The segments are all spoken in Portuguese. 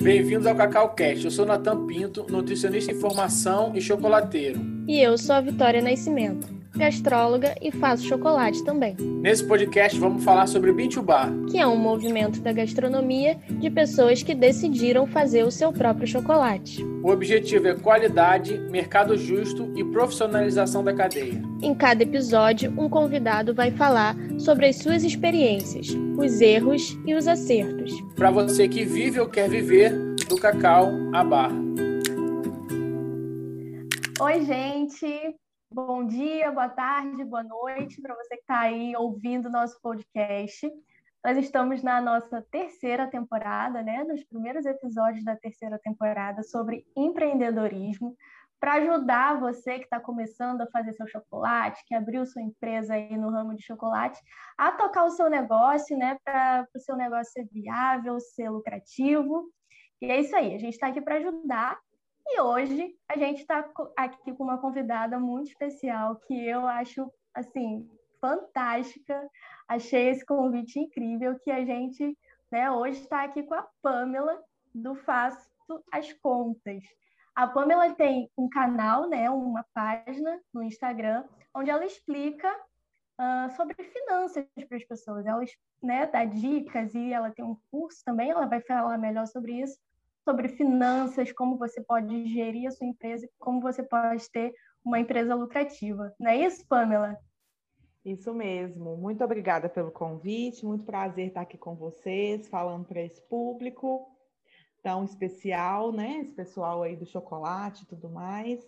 Bem-vindos ao Cacau Cast. Eu sou Natan Pinto, nutricionista em formação e chocolateiro. E eu sou a Vitória Nascimento, gastróloga e faço chocolate também. Nesse podcast vamos falar sobre Bintubar, que é um movimento da gastronomia de pessoas que decidiram fazer o seu próprio chocolate. O objetivo é qualidade, mercado justo e profissionalização da cadeia. Em cada episódio, um convidado vai falar sobre as suas experiências, os erros e os acertos. Para você que vive ou quer viver do cacau à barra. Oi, gente! Bom dia, boa tarde, boa noite para você que está aí ouvindo o nosso podcast. Nós estamos na nossa terceira temporada, né? Nos primeiros episódios da terceira temporada sobre empreendedorismo, para ajudar você que está começando a fazer seu chocolate, que abriu sua empresa aí no ramo de chocolate, a tocar o seu negócio, né? Para o seu negócio ser viável, ser lucrativo. E é isso aí, a gente está aqui para ajudar e hoje a gente está aqui com uma convidada muito especial que eu acho assim fantástica. Achei esse convite incrível que a gente, né, hoje está aqui com a Pamela do Faço as Contas. A Pamela tem um canal, né, uma página no Instagram, onde ela explica uh, sobre finanças para as pessoas. Ela né, dá dicas e ela tem um curso também, ela vai falar melhor sobre isso sobre finanças, como você pode gerir a sua empresa, como você pode ter uma empresa lucrativa. Não é isso, Pamela? Isso mesmo. Muito obrigada pelo convite. Muito prazer estar aqui com vocês, falando para esse público tão especial, né? Esse pessoal aí do chocolate e tudo mais.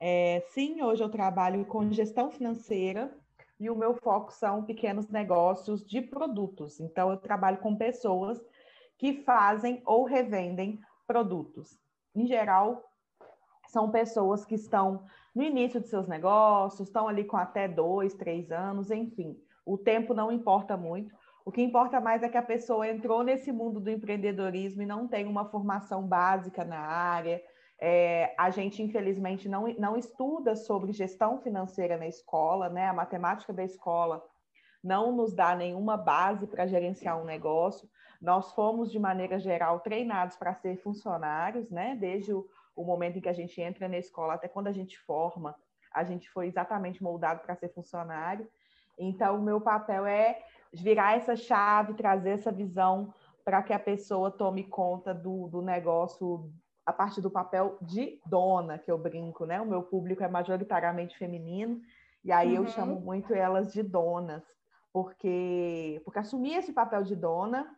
É, sim, hoje eu trabalho com gestão financeira e o meu foco são pequenos negócios de produtos. Então, eu trabalho com pessoas que fazem ou revendem produtos. Em geral, são pessoas que estão no início de seus negócios, estão ali com até dois, três anos, enfim. O tempo não importa muito. O que importa mais é que a pessoa entrou nesse mundo do empreendedorismo e não tem uma formação básica na área. É, a gente, infelizmente, não, não estuda sobre gestão financeira na escola, né? A matemática da escola não nos dá nenhuma base para gerenciar um negócio. Nós fomos, de maneira geral, treinados para ser funcionários, né? Desde o, o, momento em que a gente entra na escola até quando a gente forma, a gente foi exatamente moldado para ser funcionário. Então, o meu papel é virar essa chave, trazer essa visão para que a pessoa tome conta do, do negócio a partir do papel de dona, que eu brinco, né? O meu público é majoritariamente feminino, e aí uhum. eu chamo muito elas de donas, porque, porque assumir esse papel de dona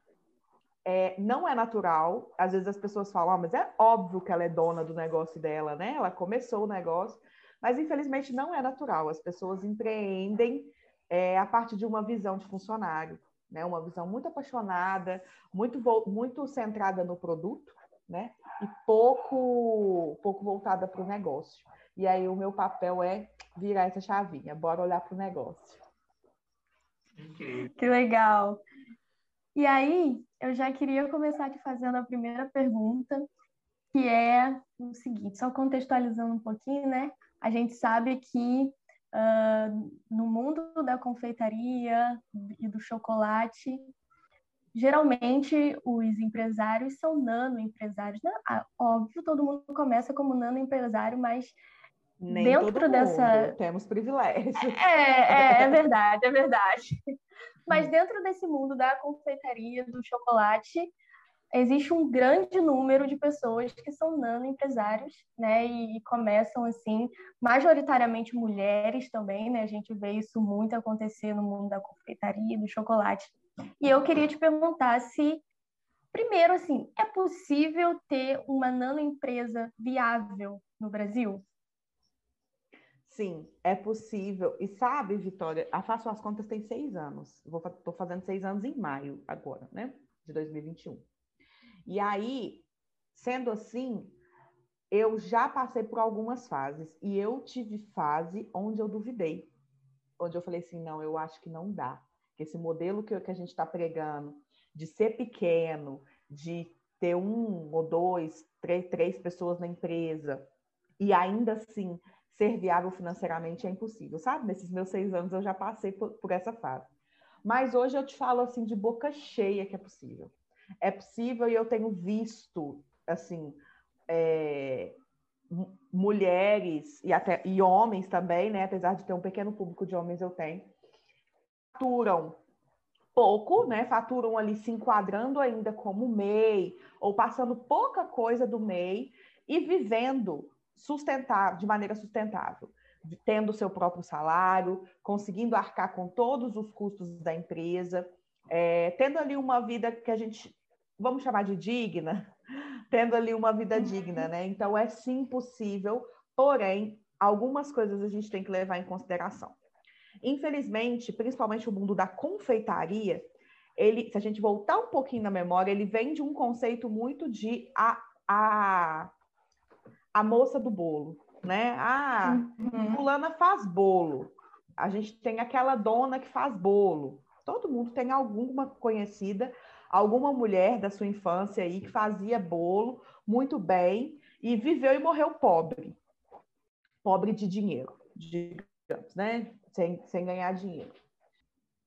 é, não é natural. Às vezes as pessoas falam, ah, mas é óbvio que ela é dona do negócio dela, né? Ela começou o negócio, mas infelizmente não é natural. As pessoas empreendem é, a partir de uma visão de funcionário, né? Uma visão muito apaixonada, muito, muito centrada no produto, né? E pouco, pouco voltada para o negócio. E aí o meu papel é virar essa chavinha, bora olhar para o negócio. Que legal. E aí, eu já queria começar aqui fazendo a primeira pergunta, que é o seguinte, só contextualizando um pouquinho, né? A gente sabe que uh, no mundo da confeitaria e do chocolate, geralmente os empresários são nano empresários. Né? Ah, óbvio, todo mundo começa como nano empresário, mas Nem dentro dessa. Temos privilégios. É, é, é verdade, é verdade. Mas dentro desse mundo da confeitaria, do chocolate, existe um grande número de pessoas que são nano empresários, né? E, começam assim, majoritariamente mulheres também, né? A gente vê isso muito acontecer no mundo da confeitaria, do chocolate. E eu queria te perguntar se primeiro assim, é possível ter uma nano empresa viável no Brasil? Sim, é possível. E sabe, Vitória, a Faço as Contas tem seis anos. Estou fazendo seis anos em maio agora, né? De 2021. E aí, sendo assim, eu já passei por algumas fases. E eu tive fase onde eu duvidei. Onde eu falei assim, não, eu acho que não dá. Que esse modelo que, que a gente está pregando, de ser pequeno, de ter um ou dois, três, três pessoas na empresa, e ainda assim ser viável financeiramente é impossível, sabe? Nesses meus seis anos eu já passei por, por essa fase. Mas hoje eu te falo assim de boca cheia que é possível. É possível e eu tenho visto assim, é, mulheres e até e homens também, né? Apesar de ter um pequeno público de homens, eu tenho, faturam pouco, né? Faturam ali se enquadrando ainda como MEI ou passando pouca coisa do MEI e vivendo sustentável, de maneira sustentável, tendo seu próprio salário, conseguindo arcar com todos os custos da empresa, é, tendo ali uma vida que a gente vamos chamar de digna, tendo ali uma vida digna, né? Então é sim possível, porém algumas coisas a gente tem que levar em consideração. Infelizmente, principalmente o mundo da confeitaria, ele, se a gente voltar um pouquinho na memória, ele vem de um conceito muito de a, a, a moça do bolo, né? Ah, uhum. fulana faz bolo. A gente tem aquela dona que faz bolo. Todo mundo tem alguma conhecida, alguma mulher da sua infância aí que fazia bolo muito bem e viveu e morreu pobre. Pobre de dinheiro, digamos, né? Sem, sem ganhar dinheiro.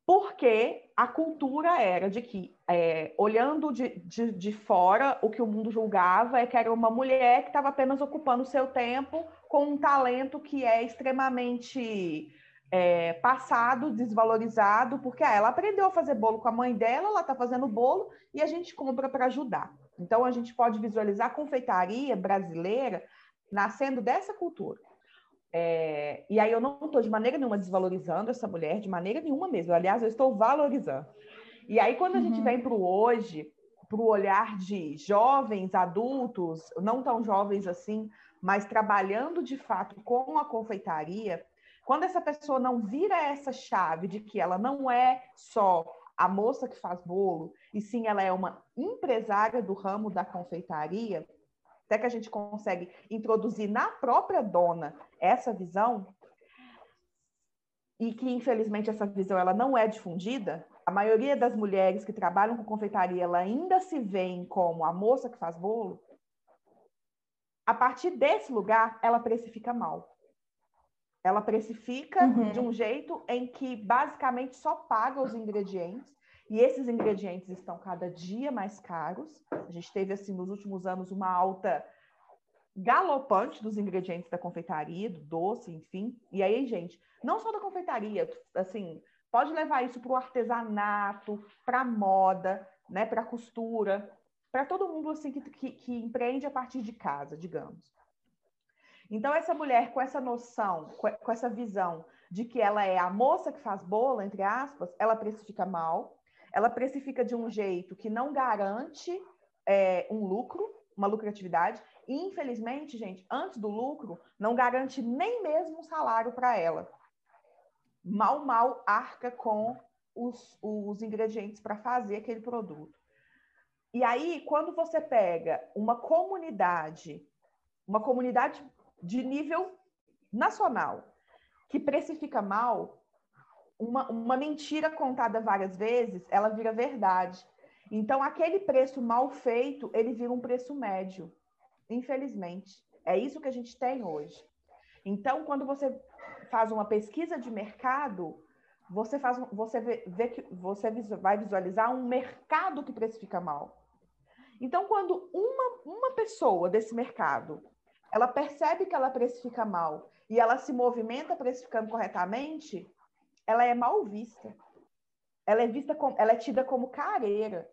Porque a cultura era de que, é, olhando de, de, de fora, o que o mundo julgava é que era uma mulher que estava apenas ocupando o seu tempo com um talento que é extremamente é, passado, desvalorizado, porque ah, ela aprendeu a fazer bolo com a mãe dela, ela está fazendo bolo e a gente compra para ajudar. Então, a gente pode visualizar a confeitaria brasileira nascendo dessa cultura. É, e aí eu não estou de maneira nenhuma desvalorizando essa mulher, de maneira nenhuma mesmo. Aliás, eu estou valorizando. E aí, quando a gente uhum. vem para o hoje, para o olhar de jovens, adultos, não tão jovens assim, mas trabalhando de fato com a confeitaria, quando essa pessoa não vira essa chave de que ela não é só a moça que faz bolo, e sim ela é uma empresária do ramo da confeitaria, até que a gente consegue introduzir na própria dona essa visão, e que infelizmente essa visão ela não é difundida, a maioria das mulheres que trabalham com confeitaria ela ainda se veem como a moça que faz bolo. A partir desse lugar, ela precifica mal. Ela precifica uhum. de um jeito em que basicamente só paga os ingredientes e esses ingredientes estão cada dia mais caros. A gente teve assim nos últimos anos uma alta galopante dos ingredientes da confeitaria, do doce, enfim. E aí, gente, não só da confeitaria, assim, pode levar isso para o artesanato, para moda, né, para costura, para todo mundo assim que, que, que empreende a partir de casa, digamos. Então, essa mulher com essa noção, com essa visão de que ela é a moça que faz bolo, entre aspas, ela precifica mal, ela precifica de um jeito que não garante é, um lucro, uma lucratividade, infelizmente, gente, antes do lucro, não garante nem mesmo um salário para ela. Mal, mal arca com os, os ingredientes para fazer aquele produto. E aí, quando você pega uma comunidade, uma comunidade de nível nacional, que precifica mal, uma, uma mentira contada várias vezes, ela vira verdade. Então, aquele preço mal feito, ele vira um preço médio, infelizmente. É isso que a gente tem hoje. Então, quando você faz uma pesquisa de mercado, você faz, você vê, vê que você vai visualizar um mercado que precifica mal. Então, quando uma, uma pessoa desse mercado ela percebe que ela precifica mal e ela se movimenta precificando corretamente, ela é mal vista. Ela é vista como, ela é tida como careira,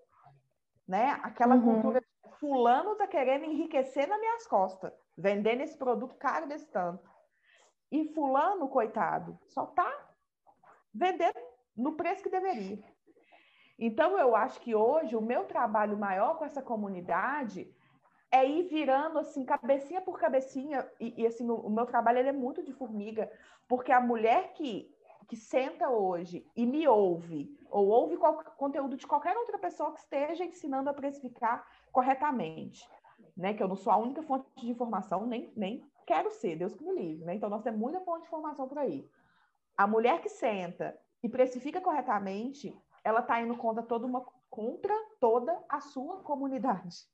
né? Aquela uhum. cultura de fulano tá querendo enriquecer nas minhas costas, vendendo esse produto caro desse tanto. E fulano, coitado, só tá vendendo no preço que deveria. Então, eu acho que hoje o meu trabalho maior com essa comunidade é ir virando assim, cabecinha por cabecinha, e, e assim, o, o, meu trabalho ele é muito de formiga, porque a mulher que, que senta hoje e me ouve, ou ouve conteúdo de qualquer outra pessoa que esteja ensinando a precificar corretamente, né? Que eu não sou a única fonte de informação, nem, nem quero ser, Deus que me livre, né? Então, nós temos muita fonte de informação por aí. A mulher que senta e precifica corretamente, ela está indo contra toda uma contra toda a sua comunidade.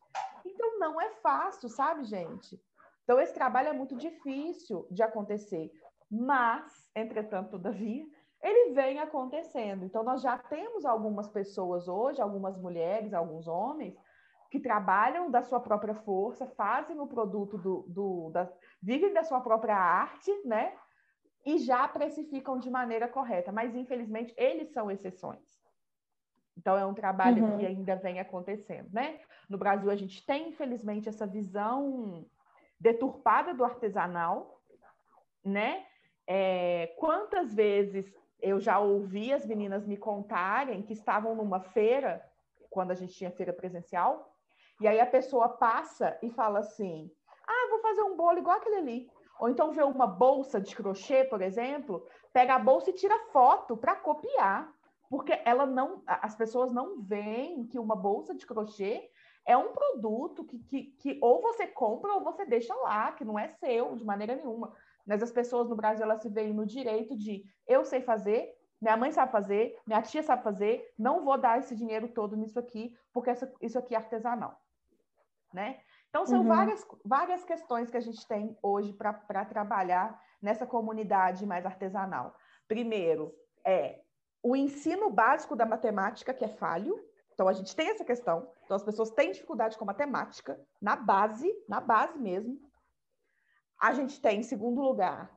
Então não é fácil, sabe, gente? Então esse trabalho é muito difícil de acontecer, mas, entretanto, todavia, ele vem acontecendo. Então nós já temos algumas pessoas hoje, algumas mulheres, alguns homens, que trabalham da sua própria força, fazem o produto do, do da, vivem da sua própria arte, né? E já precificam de maneira correta, mas infelizmente eles são exceções. Então é um trabalho uhum. que ainda vem acontecendo, né? No Brasil a gente tem infelizmente essa visão deturpada do artesanal, né? É, quantas vezes eu já ouvi as meninas me contarem que estavam numa feira, quando a gente tinha feira presencial, e aí a pessoa passa e fala assim: ah, vou fazer um bolo igual aquele ali. Ou então vê uma bolsa de crochê, por exemplo, pega a bolsa e tira foto para copiar. Porque ela não, as pessoas não veem que uma bolsa de crochê é um produto que, que, que ou você compra ou você deixa lá, que não é seu de maneira nenhuma. Mas as pessoas no Brasil elas se veem no direito de eu sei fazer, minha mãe sabe fazer, minha tia sabe fazer, não vou dar esse dinheiro todo nisso aqui, porque isso aqui é artesanal né? Então, são uhum. várias, várias questões que a gente tem hoje para trabalhar nessa comunidade mais artesanal. Primeiro, é o ensino básico da matemática, que é falho. Então, a gente tem essa questão. Então, as pessoas têm dificuldade com matemática, na base, na base mesmo. A gente tem, em segundo lugar,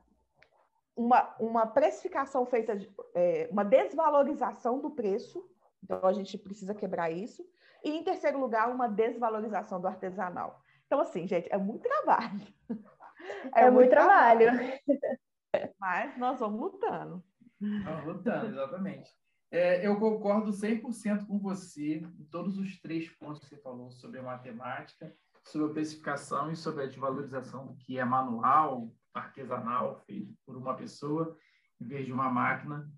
uma, uma precificação feita, de, é, uma desvalorização do preço. Então, a gente precisa quebrar isso. E, em terceiro lugar, uma desvalorização do artesanal. Então, assim, gente, é muito trabalho. É, é muito, muito trabalho. trabalho. Mas nós vamos lutando. Vamos lutando, exatamente. É, eu concordo 100% com você em todos os três pontos que você falou sobre a matemática, sobre a especificação e sobre a desvalorização do que é manual, artesanal, feito por uma pessoa em vez de uma máquina.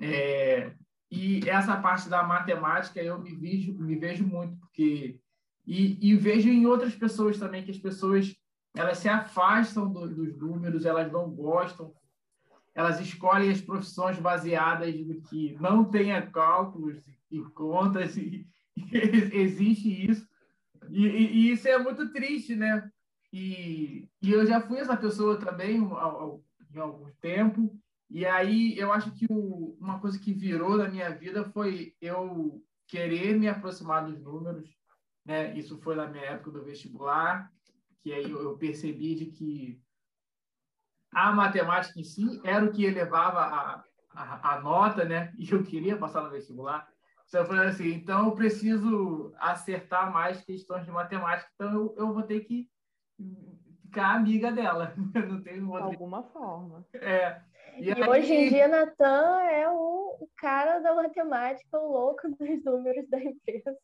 É, e essa parte da matemática eu me vejo, me vejo muito, porque. E, e vejo em outras pessoas também, que as pessoas elas se afastam do, dos números, elas não gostam, elas escolhem as profissões baseadas no que não tenha cálculos e contas, e, e existe isso. E, e, isso é muito triste, né? E, e eu já fui essa pessoa também em algum tempo, e aí eu acho que o, uma coisa que virou na minha vida foi eu querer me aproximar dos números. Né? Isso foi na minha época do vestibular, que aí eu percebi de que a matemática em si era o que elevava a, a, a nota, né? E eu queria passar no vestibular. Eu falei assim, então eu preciso acertar mais questões de matemática, então eu, eu vou ter que ficar amiga dela. Não tem outra... De alguma forma. É. E, e aí... hoje em dia, Natan é o, o, cara da matemática, o louco dos números da empresa.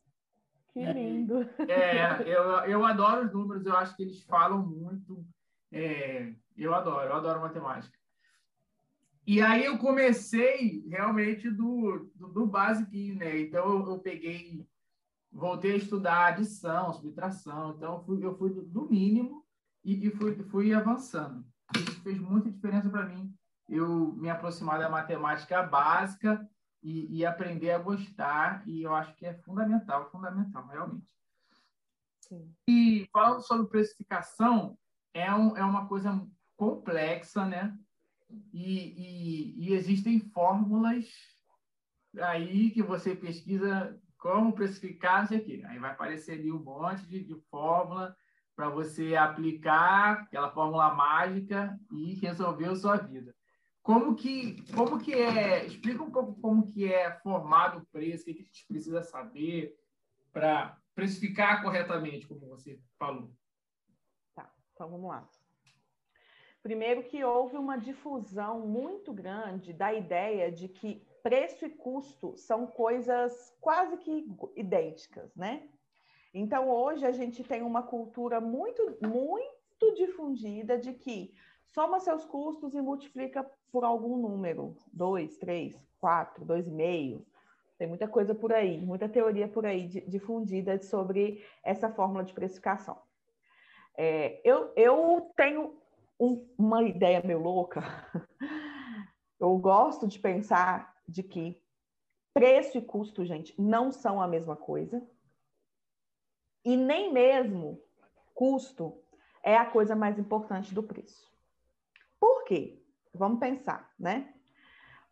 Que é, lindo. É, eu, eu adoro os números, eu acho que eles falam muito. É, eu adoro, eu adoro matemática. E aí eu comecei realmente do, do, do basiquinho, né? Então eu, eu, peguei, voltei a estudar adição, subtração. Então eu fui, eu fui do, do mínimo e, e fui, fui avançando. Isso fez muita diferença para mim eu me aproximar da matemática básica e, e, aprender a gostar, e eu acho que é fundamental, fundamental, realmente. Sim. E falando sobre precificação, é, um, é uma coisa complexa, né? E, e, e, existem fórmulas aí que você pesquisa como precificar, não sei o quê. Aí vai aparecer ali um monte de, de fórmula para você aplicar aquela fórmula mágica e resolver a sua vida. Como que, como que é? Explica um pouco como que é formado o preço, o que a gente precisa saber para precificar corretamente, como você falou. Tá, então vamos lá. Primeiro que houve uma difusão muito grande da ideia de que preço e custo são coisas quase que idênticas, né? Então hoje a gente tem uma cultura muito muito difundida de que soma seus custos e multiplica por algum número, dois, três, quatro, dois e meio. Tem muita coisa por aí, muita teoria por aí difundida sobre essa fórmula de precificação. É, eu, eu tenho um, uma ideia meio louca. Eu gosto de pensar de que preço e custo, gente, não são a mesma coisa. E nem mesmo custo é a coisa mais importante do preço. Por quê? Vamos pensar, né?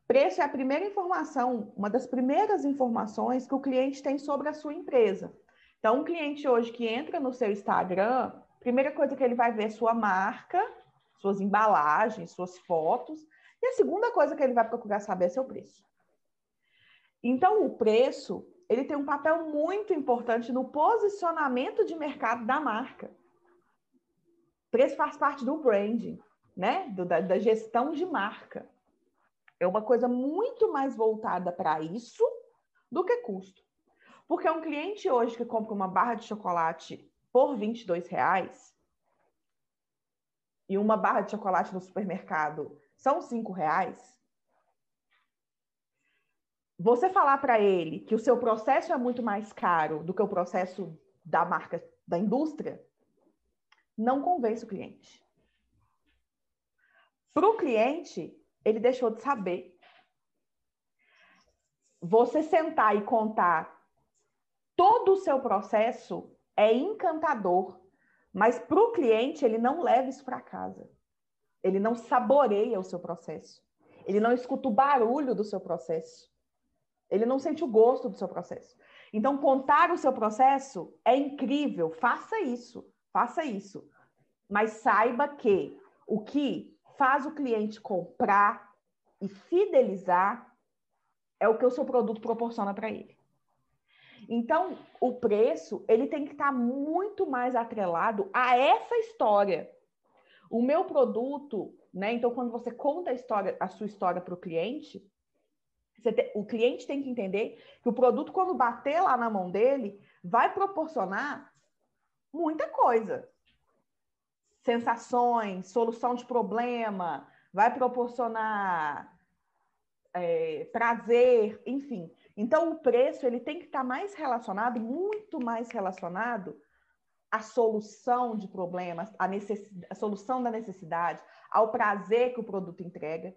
Preço é a primeira informação, uma das primeiras informações que o cliente tem sobre a sua empresa. Então, um cliente hoje que entra no seu Instagram, primeira coisa que ele vai ver é sua marca, suas embalagens, suas fotos, e a segunda coisa que ele vai procurar saber é seu preço. Então, o preço, ele tem um papel muito importante no posicionamento de mercado da marca. Preço faz parte do branding, né? Do, da, da gestão de marca. É uma coisa muito mais voltada para isso do que custo. Porque um cliente hoje que compra uma barra de chocolate por 22 reais e uma barra de chocolate no supermercado são 5 reais, você falar para ele que o seu processo é muito mais caro do que o processo da marca, da indústria, não convence o cliente. Para o cliente, ele deixou de saber. Você sentar e contar todo o seu processo é encantador, mas para o cliente, ele não leva isso para casa. Ele não saboreia o seu processo. Ele não escuta o barulho do seu processo. Ele não sente o gosto do seu processo. Então, contar o seu processo é incrível. Faça isso, faça isso. Mas saiba que o que faz o cliente comprar e fidelizar é o que o seu produto proporciona para ele. Então, o preço, ele tem que estar tá muito mais atrelado a essa história. O meu produto, né? Então, quando você conta a história, a sua história para o cliente, te, o cliente tem que entender que o produto, quando bater lá na mão dele, vai proporcionar muita coisa. Sensações, solução de problema, vai proporcionar é, prazer, enfim. Então, o preço ele tem que estar mais relacionado, muito mais relacionado à solução de problemas, à, necess... à solução da necessidade, ao prazer que o produto entrega,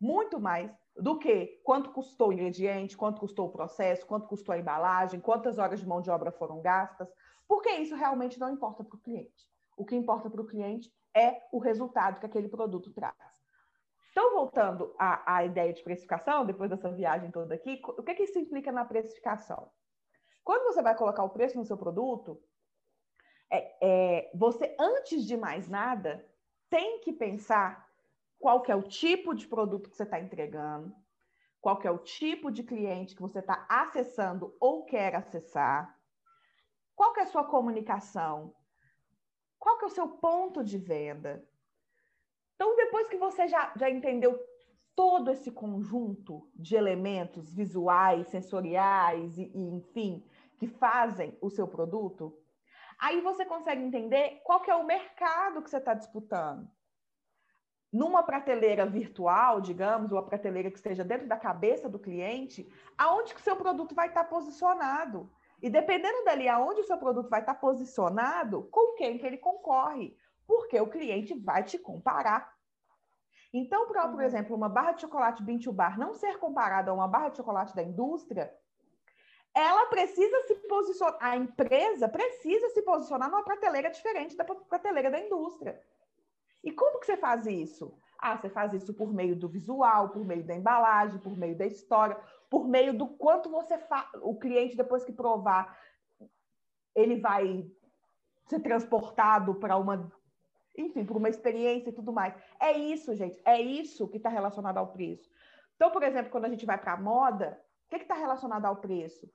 muito mais do que quanto custou o ingrediente, quanto custou o processo, quanto custou a embalagem, quantas horas de mão de obra foram gastas, porque isso realmente não importa para o cliente. O que importa para o cliente é o resultado que aquele produto traz. Então, voltando à, à, ideia de precificação, depois dessa viagem toda aqui, o que, que isso implica na precificação? Quando você vai colocar o preço no seu produto, é, é, você, antes de mais nada, tem que pensar qual que é o tipo de produto que você está entregando, qual que é o tipo de cliente que você está acessando ou quer acessar, qual que é a sua comunicação, qual que é o seu ponto de venda. Então, depois que você já, já entendeu todo esse conjunto de elementos visuais, sensoriais e, e enfim, que fazem o seu produto, aí você consegue entender qual que é o mercado que você está disputando numa prateleira virtual, digamos, ou a prateleira que esteja dentro da cabeça do cliente, aonde que o seu produto vai estar posicionado. E dependendo dali aonde o seu produto vai estar posicionado, com quem que ele concorre, porque o cliente vai te comparar. Então, para, por uhum. exemplo, uma barra de chocolate Bean to Bar não ser comparada a uma barra de chocolate da indústria, ela precisa se posicionar, a empresa precisa se posicionar numa prateleira diferente da prateleira da indústria. E como que você faz isso? Ah, você faz isso por meio do visual, por meio da embalagem, por meio da história, por meio do quanto você faz. O cliente, depois que provar, ele vai ser transportado para uma. Enfim, para uma experiência e tudo mais. É isso, gente. É isso que está relacionado ao preço. Então, por exemplo, quando a gente vai para a moda, o que está relacionado ao preço?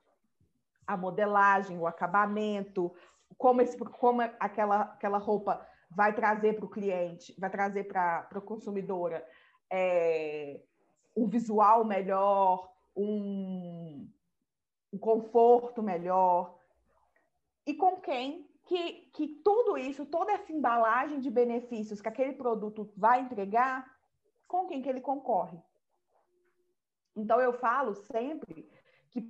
A modelagem, o acabamento, como, esse, como aquela, aquela roupa vai trazer para o cliente, vai trazer para a consumidora é, um visual melhor, um, um, conforto melhor. E com quem que, que tudo isso, toda essa embalagem de benefícios que aquele produto vai entregar, com quem que ele concorre. Então eu falo sempre que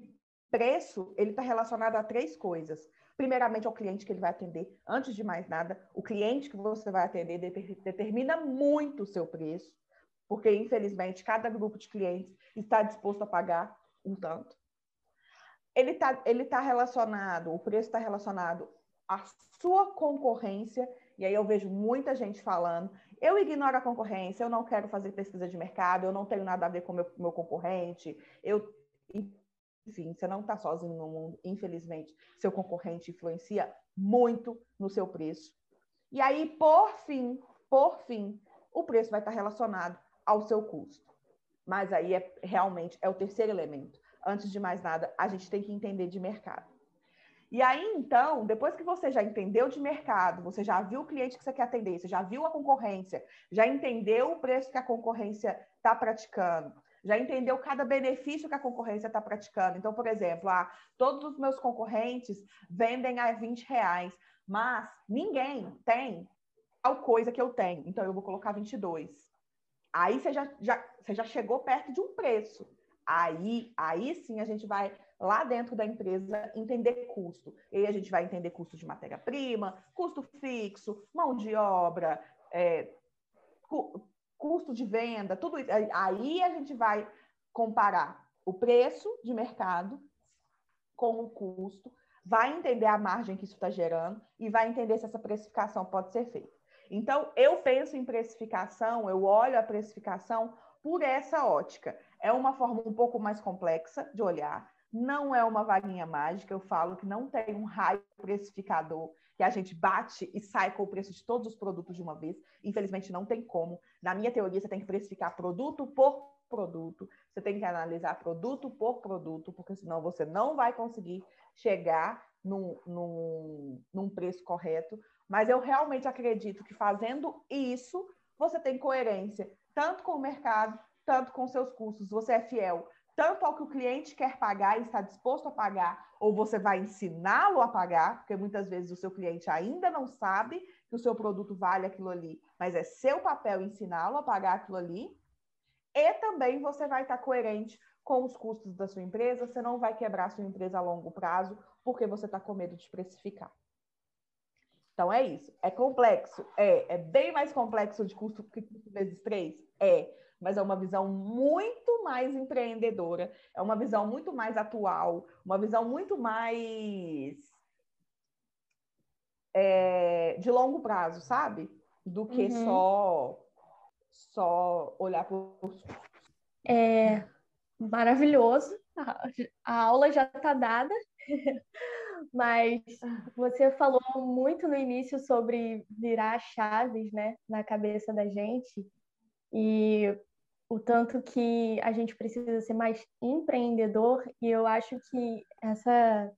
preço ele está relacionado a três coisas primeiramente ao cliente que ele vai atender. Antes de mais nada, o cliente que você vai atender determina muito o seu preço, porque infelizmente cada grupo de clientes está disposto a pagar um tanto. Ele está ele tá relacionado, o preço está relacionado à sua concorrência, e aí eu vejo muita gente falando, eu ignoro a concorrência, eu não quero fazer pesquisa de mercado, eu não tenho nada a ver com o meu, meu concorrente, eu enfim, você não está sozinho no mundo, infelizmente, seu concorrente influencia muito no seu preço. E aí, por fim, por fim, o preço vai estar relacionado ao seu custo. Mas aí é realmente é o terceiro elemento. Antes de mais nada, a gente tem que entender de mercado. E aí, então, depois que você já entendeu de mercado, você já viu o cliente que você quer atender, você já viu a concorrência, já entendeu o preço que a concorrência está praticando, já entendeu cada benefício que a concorrência está praticando. Então, por exemplo, ah, todos os meus concorrentes vendem a 20 reais, mas ninguém tem tal coisa que eu tenho. Então, eu vou colocar 22. Aí você já, já, você já chegou perto de um preço. Aí, aí sim a gente vai lá dentro da empresa entender custo. E aí a gente vai entender custo de matéria-prima, custo fixo, mão de obra, é, custo de venda, tudo isso. Aí a gente vai comparar o preço de mercado com o custo, vai entender a margem que isso está gerando e vai entender se essa precificação pode ser feita. Então, eu penso em precificação, eu olho a precificação por essa ótica. É uma forma um pouco mais complexa de olhar, não é uma vaguinha mágica, eu falo que não tem um raio precificador que a gente bate e sai com o preço de todos os produtos de uma vez. Infelizmente, não tem como. Na minha teoria, você tem que precificar produto por produto, você tem que analisar produto por produto, porque senão você não vai conseguir chegar num, num, num preço correto. Mas eu realmente acredito que fazendo isso, você tem coerência, tanto com o mercado, tanto com seus custos. Você é fiel tanto ao que o cliente quer pagar e está disposto a pagar, ou você vai ensiná-lo a pagar, porque muitas vezes o seu cliente ainda não sabe que o seu produto vale aquilo ali, mas é seu papel ensiná-lo a pagar aquilo ali. E também você vai estar coerente com os custos da sua empresa, você não vai quebrar a sua empresa a longo prazo, porque você está com medo de precificar. Então é isso. É complexo? É. É bem mais complexo de custo que custo vezes três? É mas é uma visão muito mais empreendedora, é uma visão muito mais atual, uma visão muito mais é, de longo prazo, sabe? Do que uhum. só só olhar para os é maravilhoso. A aula já está dada, mas você falou muito no início sobre virar chaves, né, na cabeça da gente. E o tanto que a gente precisa ser mais empreendedor e eu acho que essa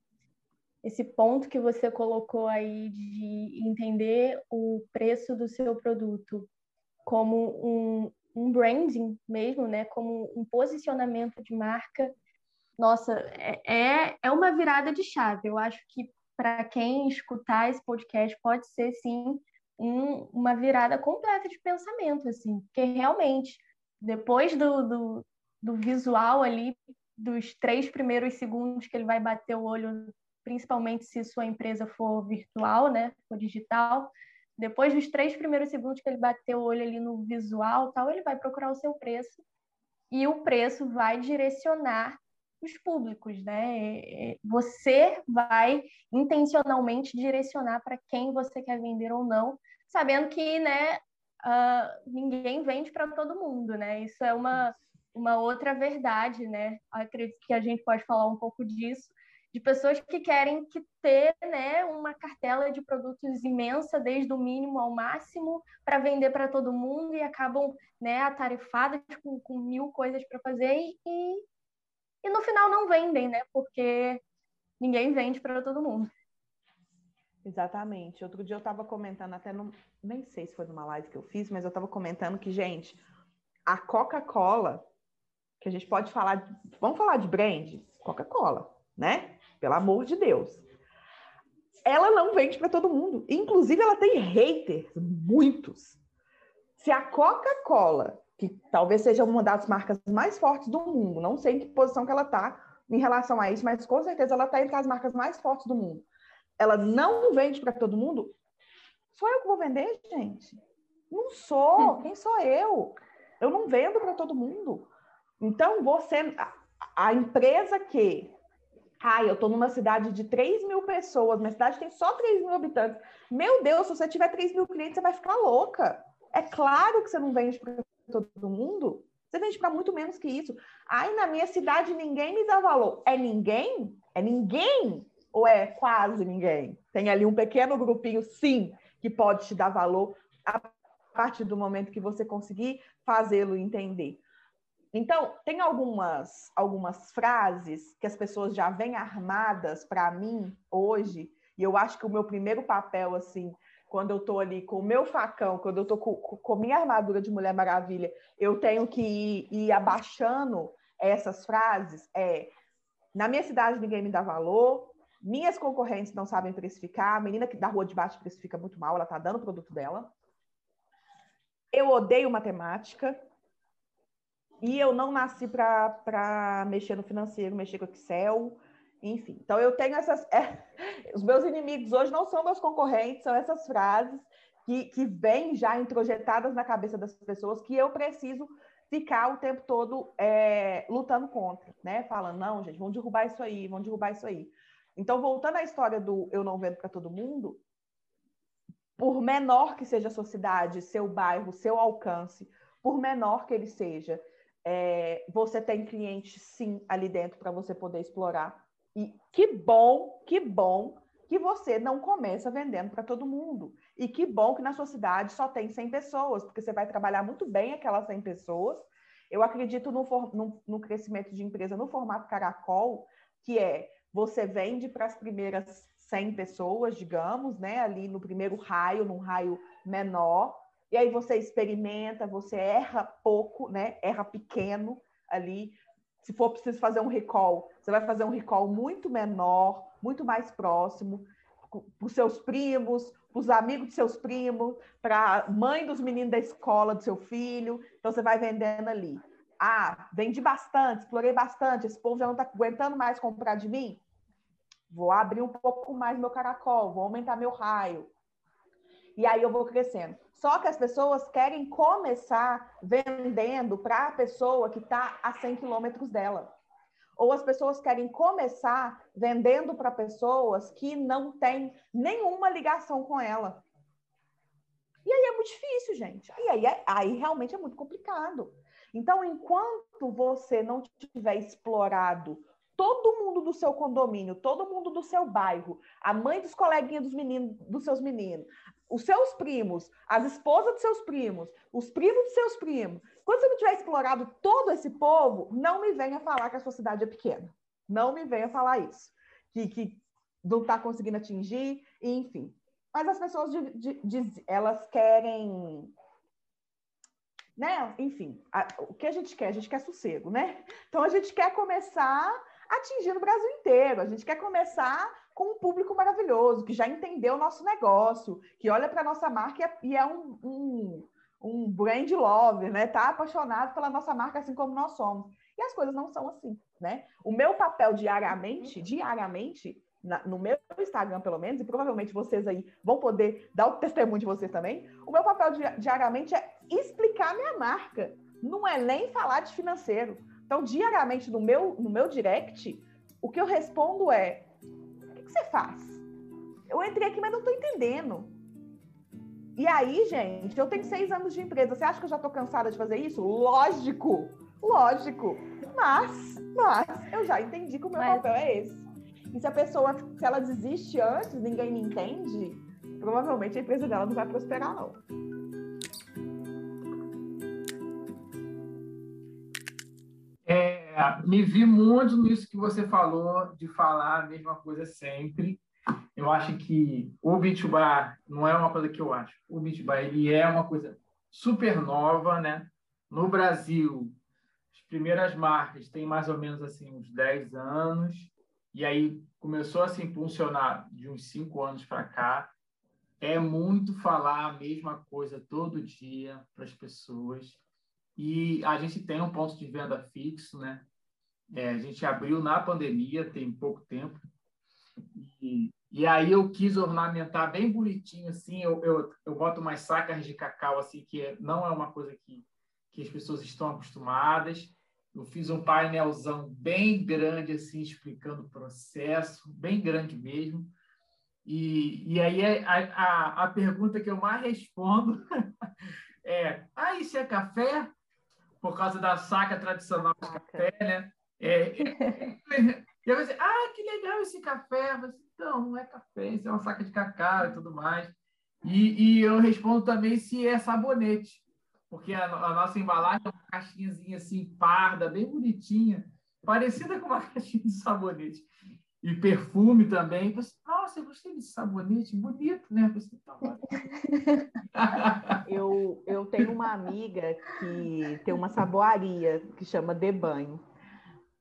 esse ponto que você colocou aí de entender o preço do seu produto como um, um branding mesmo, né? Como um posicionamento de marca, nossa, é, é, é uma virada de chave. Eu acho que para quem escutar esse podcast pode ser sim um, uma virada completa de pensamento, assim, porque realmente depois do, do, do visual ali, dos três primeiros segundos que ele vai bater o olho, principalmente se sua empresa for virtual, né, for digital, depois dos três primeiros segundos que ele bater o olho ali no visual, tal, ele vai procurar o seu preço e o preço vai direcionar os públicos, né? Você vai intencionalmente direcionar para quem você quer vender ou não, sabendo que, né, uh, ninguém vende para todo mundo, né? Isso é uma, uma outra verdade, né? Acredito que a gente pode falar um pouco disso, de pessoas que querem que ter né, uma cartela de produtos imensa, desde o mínimo ao máximo, para vender para todo mundo e acabam né, atarefadas com, com mil coisas para fazer e, e no final não vendem, né? Porque ninguém vende para todo mundo. Exatamente. Outro dia eu estava comentando, até no, nem sei se foi numa live que eu fiz, mas eu estava comentando que, gente, a Coca-Cola, que a gente pode falar, vamos falar de brand? Coca-Cola, né? Pelo amor de Deus. Ela não vende para todo mundo. Inclusive, ela tem haters, muitos. Se a Coca-Cola, que talvez seja uma das marcas mais fortes do mundo, não sei em que posição que ela está em relação a isso, mas com certeza ela está entre as marcas mais fortes do mundo ela não vende para todo mundo, sou eu que vou vender, gente. Não sou. Hum. Quem sou eu? Eu não vendo para todo mundo. Então, você, a, a empresa que, ai, eu estou numa cidade de 3 mil pessoas, minha cidade tem só 3 mil habitantes. Meu Deus, se você tiver 3 mil clientes, você vai ficar louca. É claro que você não vende para todo mundo. Você vende para muito menos que isso. Aí na minha cidade ninguém me dá valor. É ninguém? É ninguém? Ou é quase ninguém? Tem ali um pequeno grupinho, sim, que pode te dar valor a partir do momento que você conseguir fazê-lo entender. Então, tem algumas, algumas frases que as pessoas já vêm armadas para mim hoje, e eu acho que o meu primeiro papel, assim, quando eu estou ali com o meu facão, quando eu estou com, com minha armadura de Mulher Maravilha, eu tenho que ir, ir abaixando essas frases. É, na minha cidade ninguém me dá valor, minhas concorrentes não sabem precificar, a menina que da rua de baixo precifica muito mal, ela está dando o produto dela. Eu odeio matemática, e eu não nasci para mexer no financeiro, mexer com Excel, enfim. Então eu tenho essas. É, os meus inimigos hoje não são meus concorrentes, são essas frases que, que vêm já introjetadas na cabeça das pessoas que eu preciso ficar o tempo todo é, lutando contra, né? Falando, não, gente, vão derrubar isso aí, vão derrubar isso aí. Então, voltando à história do eu não vendo para todo mundo, por menor que seja a sua cidade, seu bairro, seu alcance, por menor que ele seja, é, você tem clientes sim ali dentro para você poder explorar. E que bom, que bom que você não começa vendendo para todo mundo. E que bom que na sua cidade só tem 100 pessoas, porque você vai trabalhar muito bem aquelas 100 pessoas. Eu acredito no, no, no crescimento de empresa no formato caracol, que é você vende para as primeiras 100 pessoas, digamos, né, ali no primeiro raio, num raio menor, e aí você experimenta, você erra pouco, né? Erra pequeno ali. Se for preciso fazer um recall, você vai fazer um recall muito menor, muito mais próximo, para os seus primos, para os amigos de seus primos, para a mãe dos meninos da escola do seu filho. Então você vai vendendo ali. Ah, vendi bastante, explorei bastante, esse povo já não está aguentando mais comprar de mim. Vou abrir um pouco mais meu caracol, vou aumentar meu raio. E aí eu vou crescendo. Só que as pessoas querem começar vendendo para a pessoa que está a 100 quilômetros dela. Ou as pessoas querem começar vendendo para pessoas que não têm nenhuma ligação com ela. E aí é muito difícil, gente. E aí, é, aí realmente é muito complicado. Então, enquanto você não tiver explorado todo mundo do seu condomínio, todo mundo do seu bairro, a mãe dos coleguinhas dos meninos, dos seus meninos, os seus primos, as esposas dos seus primos, os primos dos seus primos. Quando você não tiver explorado todo esse povo, não me venha falar que a sua cidade é pequena. Não me venha falar isso. Que, que não está conseguindo atingir, enfim. Mas as pessoas, de, de, de, elas querem... Né? Enfim, a, o que a gente quer? A gente quer sossego, né? Então, a gente quer começar atingindo o Brasil inteiro. A gente quer começar com um público maravilhoso, que já entendeu o nosso negócio, que olha para a nossa marca e é um, um, um brand lover, né? Tá apaixonado pela nossa marca assim como nós somos. E as coisas não são assim, né? O meu papel diariamente, diariamente, na, no meu Instagram, pelo menos, e provavelmente vocês aí vão poder dar o testemunho de vocês também. O meu papel diariamente é explicar minha marca. Não é nem falar de financeiro. Então, diariamente, no meu, no meu direct, o que eu respondo é: você faz? Eu entrei aqui, mas não estou entendendo. E aí, gente, eu tenho seis anos de empresa. Você acha que eu já estou cansada de fazer isso? Lógico, lógico. Mas, mas, eu já entendi que o meu mas... papel é esse. E se a pessoa, se ela desiste antes, ninguém me entende, provavelmente a empresa dela não vai prosperar, não. Me vi muito nisso que você falou, de falar a mesma coisa sempre. Eu acho que o Bitbar não é uma coisa que eu acho. O Bitbar ele é uma coisa super nova, né? No Brasil, as primeiras marcas têm mais ou menos assim uns 10 anos, e aí começou a se impulsionar de uns 5 anos para cá. É muito falar a mesma coisa todo dia para as pessoas. E a gente tem um ponto de venda fixo, né? É, a gente abriu na pandemia, tem pouco tempo. E, e aí eu quis ornamentar bem bonitinho, assim. Eu, eu, eu boto umas sacas de cacau, assim, que é, não é uma coisa que, que as pessoas estão acostumadas. Eu fiz um painelzão bem grande, assim, explicando o processo, bem grande mesmo. E, e aí a, a, a pergunta que eu mais respondo é: ah, isso é café? por causa da saca tradicional de café, né? É, e pensei, ah, que legal esse café. Eu falei, não, não é café, isso é uma saca de cacau e tudo mais. E, e eu respondo também se é sabonete, porque a, a nossa embalagem é uma caixinhazinha assim, parda, bem bonitinha, parecida com uma caixinha de sabonete. E perfume também. Você, Nossa, eu gostei desse sabonete, bonito, né? Você, tá eu, eu tenho uma amiga que tem uma saboaria que chama De Banho.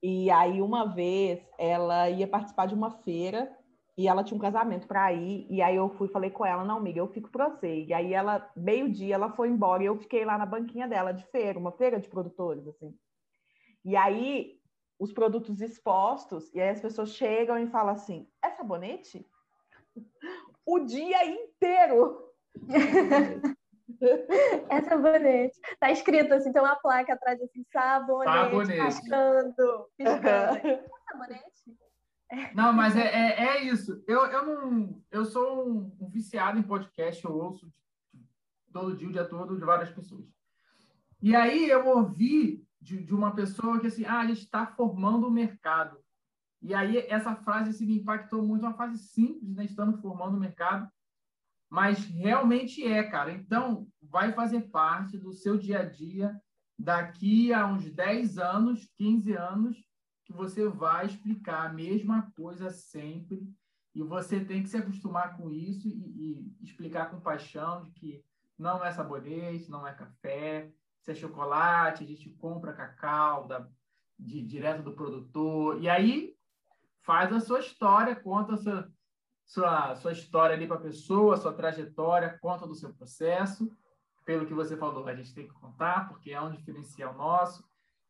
E aí, uma vez, ela ia participar de uma feira e ela tinha um casamento para ir. E aí eu fui falei com ela, não, amiga, eu fico para você. E aí ela, meio-dia, ela foi embora e eu fiquei lá na banquinha dela de feira, uma feira de produtores, assim. E aí os produtos expostos, e aí as pessoas chegam e falam assim: é sabonete? O dia inteiro. é sabonete. Tá escrito assim, tem uma placa atrás assim, sabonete, sabonete. piscando, piscando. É sabonete? Não, mas é, é, é, isso. Eu, eu, não, eu sou um, um, viciado em podcast, eu ouço todo dia, o dia todo, de várias pessoas. E aí eu ouvi de, de uma pessoa que assim, ah, a gente está formando o mercado. E aí essa frase assim, me impactou muito, uma frase simples, né? Estamos formando o mercado, mas realmente é, cara. Então, vai fazer parte do seu dia a dia daqui a uns 10 anos, 15 anos, que você vai explicar a mesma coisa sempre. E você tem que se acostumar com isso e, e explicar com paixão de que não é sabonete, não é café, se é chocolate, a gente compra cacau da, de, direto do produtor. E aí faz a sua história, conta a sua, sua, sua história ali para a pessoa, sua trajetória, conta do seu processo. Pelo que você falou, a gente tem que contar, porque é um diferencial nosso.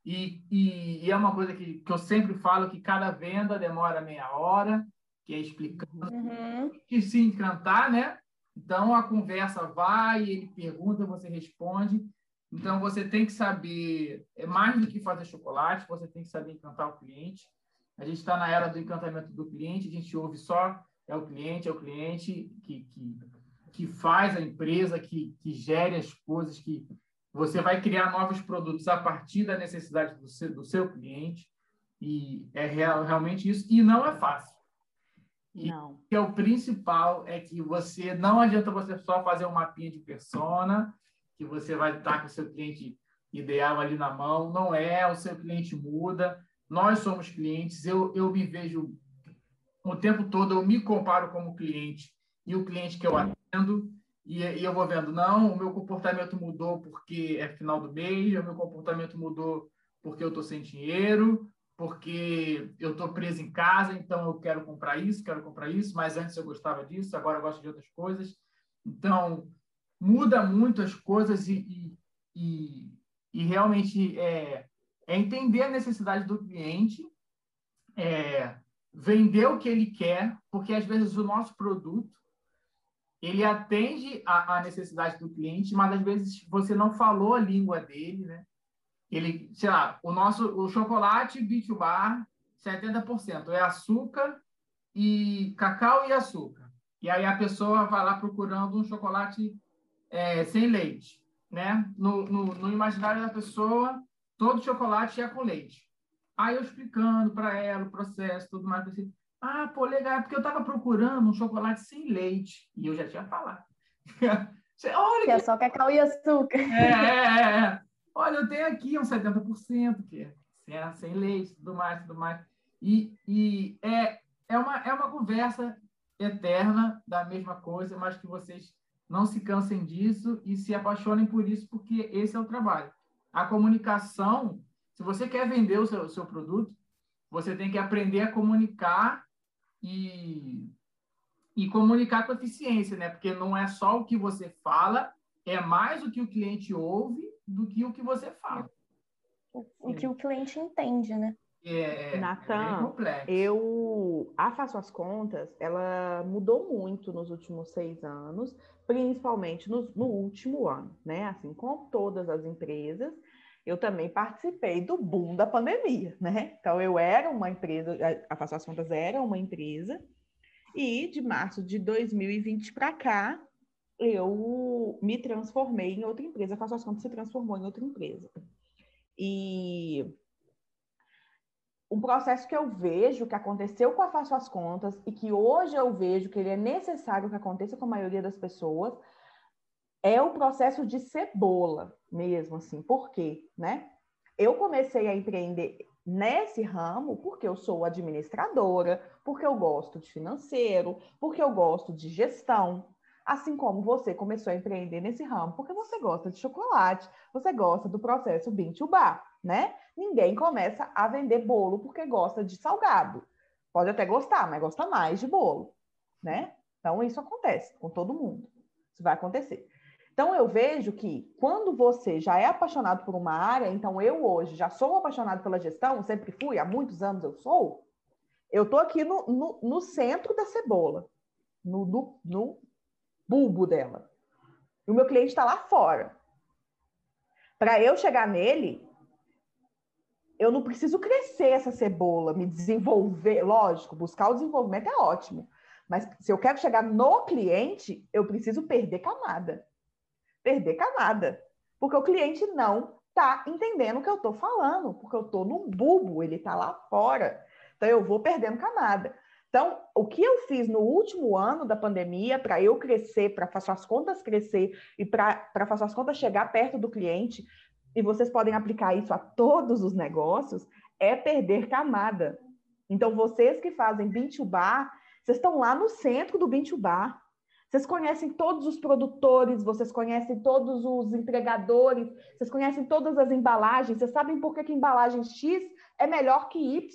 E, e, e, é uma coisa que, que eu sempre falo, que cada venda demora meia hora, que é explicando, uhum. que se encantar, né? Então, a conversa vai, ele pergunta, você responde, então, você tem que saber, é mais do que fazer chocolate, você tem que saber encantar o cliente. A gente está na era do encantamento do cliente, a gente ouve só é o cliente, é o cliente que, que, que faz a empresa, que, que gere as coisas, que você vai criar novos produtos a partir da necessidade do seu, do seu cliente. E é real, realmente isso. E não é fácil. E não. que é o principal é que você não adianta você só fazer um mapinha de persona que você vai estar com o seu cliente ideal ali na mão. Não é, o seu cliente muda. Nós somos clientes. Eu, eu me vejo o tempo todo, eu me comparo como cliente e o cliente que eu atendo. E, e eu vou vendo, não, o meu comportamento mudou porque é final do mês, o meu comportamento mudou porque eu estou sem dinheiro, porque eu estou preso em casa, então eu quero comprar isso, quero comprar isso, mas antes eu gostava disso, agora eu gosto de outras coisas. Então, muda muito as coisas e, e, e realmente é, é, entender a necessidade do cliente, é, vender o que ele quer, porque às vezes o nosso produto ele atende a, necessidade do cliente, mas às vezes você não falou a língua dele, né? Ele, sei lá, o nosso o chocolate Beach Bar, 70% é açúcar e cacau e açúcar. E aí a pessoa vai lá procurando um chocolate é, sem leite, né? No, no, no, imaginário da pessoa, todo chocolate é com leite. Aí eu explicando para ela o processo, tudo mais, assim, ah, pô, legal, porque eu estava procurando um chocolate sem leite e eu já tinha falado. Olha que é só cacau e açúcar. É, é, é. Olha, eu tenho aqui um 70%, que é sem leite, tudo mais, tudo mais. E, e é, é, uma, é uma conversa eterna da mesma coisa, mas que vocês não se cansem disso e se apaixonem por isso, porque esse é o trabalho. A comunicação, se você quer vender o seu, o seu produto, você tem que aprender a comunicar e, e comunicar com eficiência, né? Porque não é só o que você fala, é mais o que o cliente ouve do que o que você fala. O que o cliente entende, né? É, é Natan, é eu a Faço as Contas, ela mudou muito nos últimos seis anos, principalmente no, no último ano, né? Assim, como todas as empresas, eu também participei do boom da pandemia, né? Então, eu era uma empresa, a Faço as Contas era uma empresa, e de março de 2020 para cá, eu me transformei em outra empresa, a Faço as Contas se transformou em outra empresa. E um processo que eu vejo que aconteceu com a Faço as Contas e que hoje eu vejo que ele é necessário que aconteça com a maioria das pessoas é o processo de cebola mesmo, assim. Por quê? Né? Eu comecei a empreender nesse ramo porque eu sou administradora, porque eu gosto de financeiro, porque eu gosto de gestão. Assim como você começou a empreender nesse ramo, porque você gosta de chocolate, você gosta do processo Bean to Bar, né? Ninguém começa a vender bolo porque gosta de salgado. Pode até gostar, mas gosta mais de bolo, né? Então, isso acontece com todo mundo. Isso vai acontecer. Então, eu vejo que quando você já é apaixonado por uma área, então eu hoje já sou apaixonado pela gestão, sempre fui, há muitos anos eu sou, eu estou aqui no, no, no, centro da cebola, no, no, no bulbo dela. E o meu cliente está lá fora. Para eu chegar nele, eu não preciso crescer essa cebola, me desenvolver. Lógico, buscar o desenvolvimento é ótimo. Mas se eu quero chegar no cliente, eu preciso perder camada. Perder camada. Porque o cliente não está entendendo o que eu estou falando, porque eu estou no bulbo, ele está lá fora. Então eu vou perdendo camada. Então, o que eu fiz no último ano da pandemia para eu crescer, para fazer as contas crescer e para fazer as contas chegar perto do cliente, e vocês podem aplicar isso a todos os negócios, é perder camada. Então, vocês que fazem to bar, vocês estão lá no centro do to bar. Vocês conhecem todos os produtores, vocês conhecem todos os entregadores, vocês conhecem todas as embalagens, vocês sabem por que, que embalagem X é melhor que Y.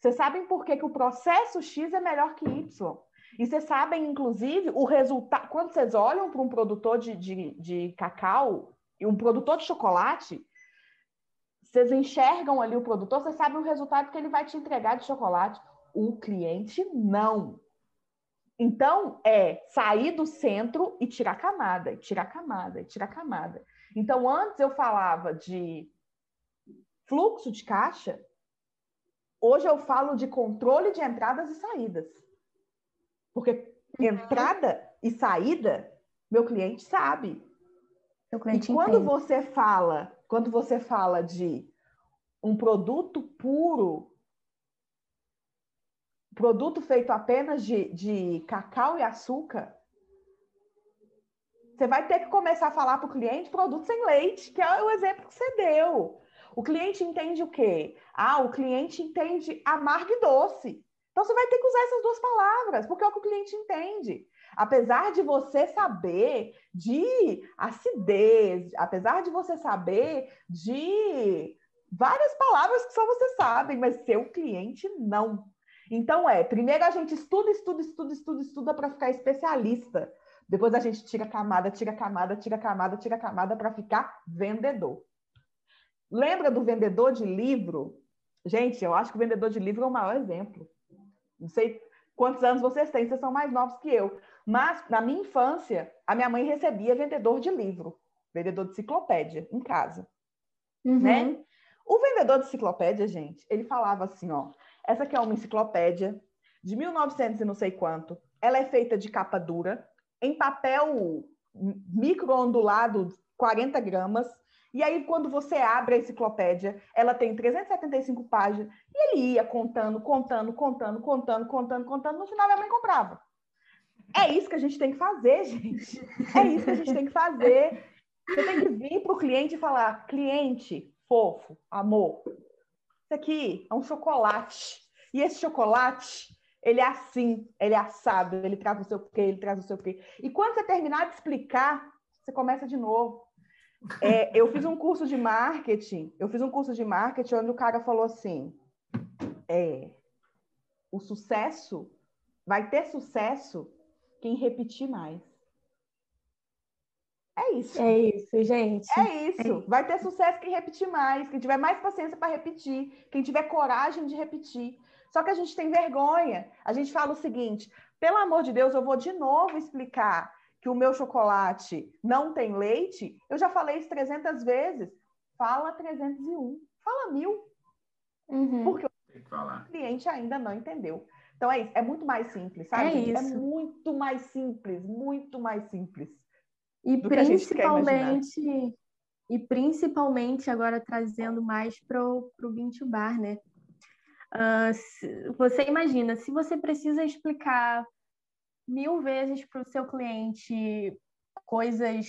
Vocês sabem por que, que o processo X é melhor que Y. E vocês sabem, inclusive, o resultado. Quando vocês olham para um produtor de, de, de cacau e um produtor de chocolate, vocês enxergam ali o produtor, vocês sabem o resultado que ele vai te entregar de chocolate. O cliente não. Então, é sair do centro e tirar camada, tirar camada, tirar camada. Então, antes eu falava de fluxo de caixa, Hoje eu falo de controle de entradas e saídas. Porque entrada e saída, meu cliente sabe. Meu cliente e quando entende. você fala, quando você fala de um produto puro, produto feito apenas de, de cacau e açúcar, você vai ter que começar a falar para o cliente produto sem leite, que é o exemplo que você deu. O cliente entende o quê? Ah, o cliente entende amargo e doce. Então você vai ter que usar essas duas palavras, porque é o que o cliente entende. Apesar de você saber de acidez, apesar de você saber de várias palavras que só você sabe, mas seu cliente não. Então é, primeiro a gente estuda, estuda, estuda, estuda, estuda para ficar especialista. Depois a gente tira camada, tira camada, tira camada, tira camada para ficar vendedor. Lembra do vendedor de livro? Gente, eu acho que o vendedor de livro é o maior exemplo. Não sei quantos anos vocês têm, vocês são mais novos que eu. Mas, na minha infância, a minha mãe recebia vendedor de livro, vendedor de enciclopédia, em casa. Uhum. Né? O vendedor de enciclopédia, gente, ele falava assim, ó, essa aqui é uma enciclopédia de 1900 e não sei quanto. Ela é feita de capa dura, em papel micro-ondulado, 40 gramas, e aí, quando você abre a enciclopédia, ela tem 375 páginas, e ele ia contando, contando, contando, contando, contando, contando, no final minha mãe comprava. É isso que a gente tem que fazer, gente. É isso que a gente tem que fazer. Você tem que vir para o cliente e falar: cliente, fofo, amor, isso aqui é um chocolate. E esse chocolate, ele é assim, ele é assado, ele traz o seu quê, ele traz o seu quê. E quando você terminar de explicar, você começa de novo. É, eu fiz um curso de marketing, eu fiz um curso de marketing onde o cara falou assim: é, o sucesso vai ter sucesso quem repetir mais. É isso. É isso, gente. É isso. É vai ter sucesso quem repetir mais, quem tiver mais paciência para repetir, quem tiver coragem de repetir. Só que a gente tem vergonha. A gente fala o seguinte: pelo amor de Deus, eu vou de novo explicar que o meu chocolate não tem leite, eu já falei isso 300 vezes. Fala 301, fala mil. Uhum. Porque o cliente ainda não entendeu. Então é isso, é muito mais simples, sabe? É, é muito mais simples, muito mais simples. E principalmente e principalmente agora trazendo mais para o Bintu Bar, né? Uh, você imagina, se você precisa explicar mil vezes para o seu cliente coisas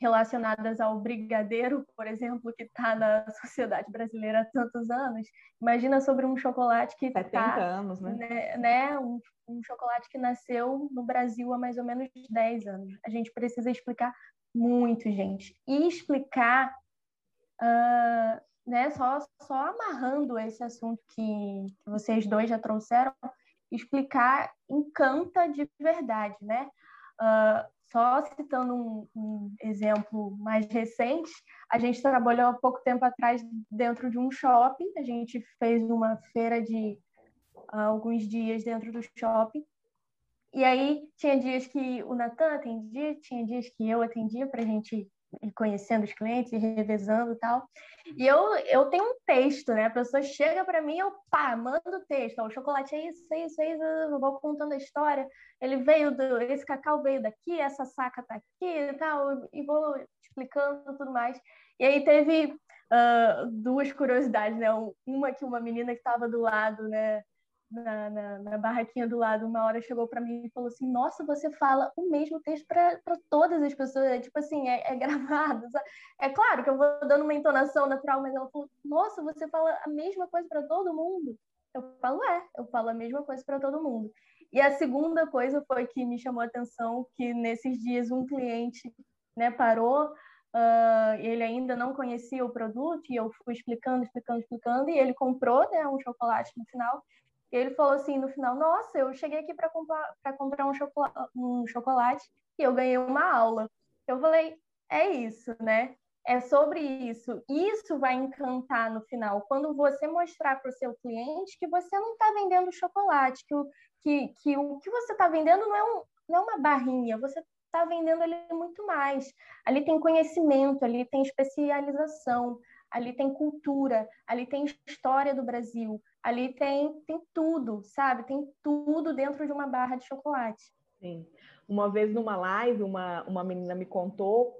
relacionadas ao brigadeiro, por exemplo, que está na sociedade brasileira há tantos anos. Imagina sobre um chocolate que 70 tá, anos, né? né, né um, um, chocolate que nasceu no Brasil há mais ou menos 10 anos. A gente precisa explicar muito, gente. E explicar, uh, né, só, só amarrando esse assunto que, que vocês dois já trouxeram, explicar encanta de verdade, né? Uh, só citando um, um, exemplo mais recente, a gente trabalhou há pouco tempo atrás dentro de um shopping, a gente fez uma feira de uh, alguns dias dentro do shopping, e aí tinha dias que o Natan atendia, tinha dias que eu atendia para a gente conhecendo os clientes revezando e tal. E eu, eu tenho um texto, né? A pessoa chega para mim, eu pá, mando o texto. O chocolate é isso, é isso, é isso. Eu vou contando a história. Ele veio do, esse cacau veio daqui, essa saca tá aqui e tal, e vou explicando tudo mais. E aí teve uh, duas curiosidades, né? Uma que uma menina que estava do lado, né? Na, na, na, barraquinha do lado, uma hora chegou para mim e falou assim: Nossa, você fala o mesmo texto para todas as pessoas. É, tipo assim, é, é gravado. Sabe? É claro que eu vou dando uma entonação natural, mas ela falou: Nossa, você fala a mesma coisa para todo mundo. Eu falo: É, eu falo a mesma coisa para todo mundo. E a segunda coisa foi que me chamou a atenção que nesses dias um cliente né, parou. Uh, ele ainda não conhecia o produto e eu fui explicando, explicando, explicando, e ele comprou né, um chocolate no final. E ele falou assim no final: Nossa, eu cheguei aqui para comprar, comprar um, chocolate, um chocolate e eu ganhei uma aula. Eu falei: É isso, né? É sobre isso. Isso vai encantar no final. Quando você mostrar para o seu cliente que você não está vendendo chocolate, que o que, que, o que você está vendendo não é, um, não é uma barrinha, você está vendendo ali muito mais. Ali tem conhecimento, ali tem especialização, ali tem cultura, ali tem história do Brasil, ali tem, tem tudo, sabe? Tem tudo dentro de uma barra de chocolate. Sim. Uma vez numa live, uma, uma menina me contou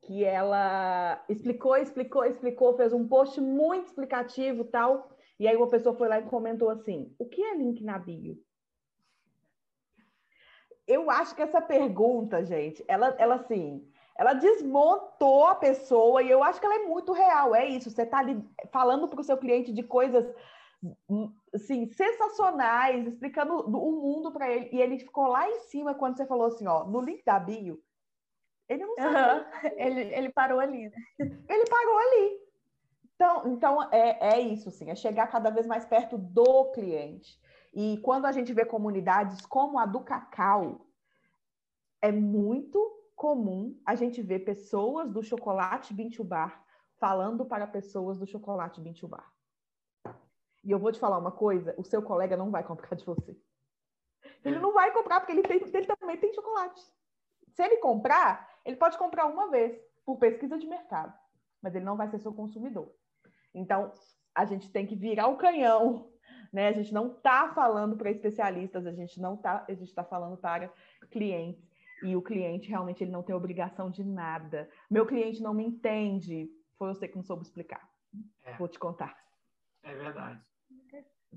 que ela explicou, explicou, explicou, fez um post muito explicativo tal. E aí uma pessoa foi lá e comentou assim: o que é link na bio? Eu acho que essa pergunta, gente, ela, ela assim, ela desmontou a pessoa e eu acho que ela é muito real. É isso, você está ali falando para o seu cliente de coisas assim, sensacionais, explicando o mundo para ele. E ele ficou lá em cima quando você falou assim, ó, no link da bio. Ele não sabe. Uhum. Ele, ele parou ali, né? Ele parou ali. Então, então é, é isso, sim, é chegar cada vez mais perto do cliente. E quando a gente vê comunidades como a do Cacau, é muito comum a gente ver pessoas do chocolate Bintu Bar falando para pessoas do chocolate Bintu Bar. E eu vou te falar uma coisa: o seu colega não vai comprar de você. Ele não vai comprar porque ele, tem, ele também tem chocolate. Se ele comprar, ele pode comprar uma vez por pesquisa de mercado, mas ele não vai ser seu consumidor. Então, a gente tem que virar o canhão, né? A gente não está falando para especialistas, a gente não está, a gente está falando para clientes. E o cliente realmente ele não tem obrigação de nada. Meu cliente não me entende, foi você que não soube explicar. É. Vou te contar. É verdade.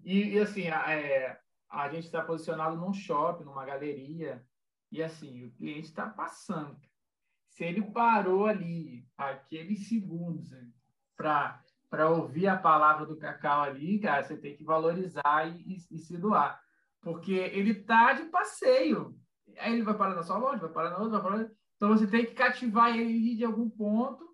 E, e assim, a, é, a gente está posicionado num shopping, numa galeria, e assim, o cliente está passando. Se ele parou ali, aqueles segundos, para para ouvir a palavra do Cacau ali, cara, você tem que valorizar e, e, e se doar. Porque ele tá de passeio. Aí ele vai parar na sua loja, vai parar na outra, vai parar... Então você tem que cativar ele de algum ponto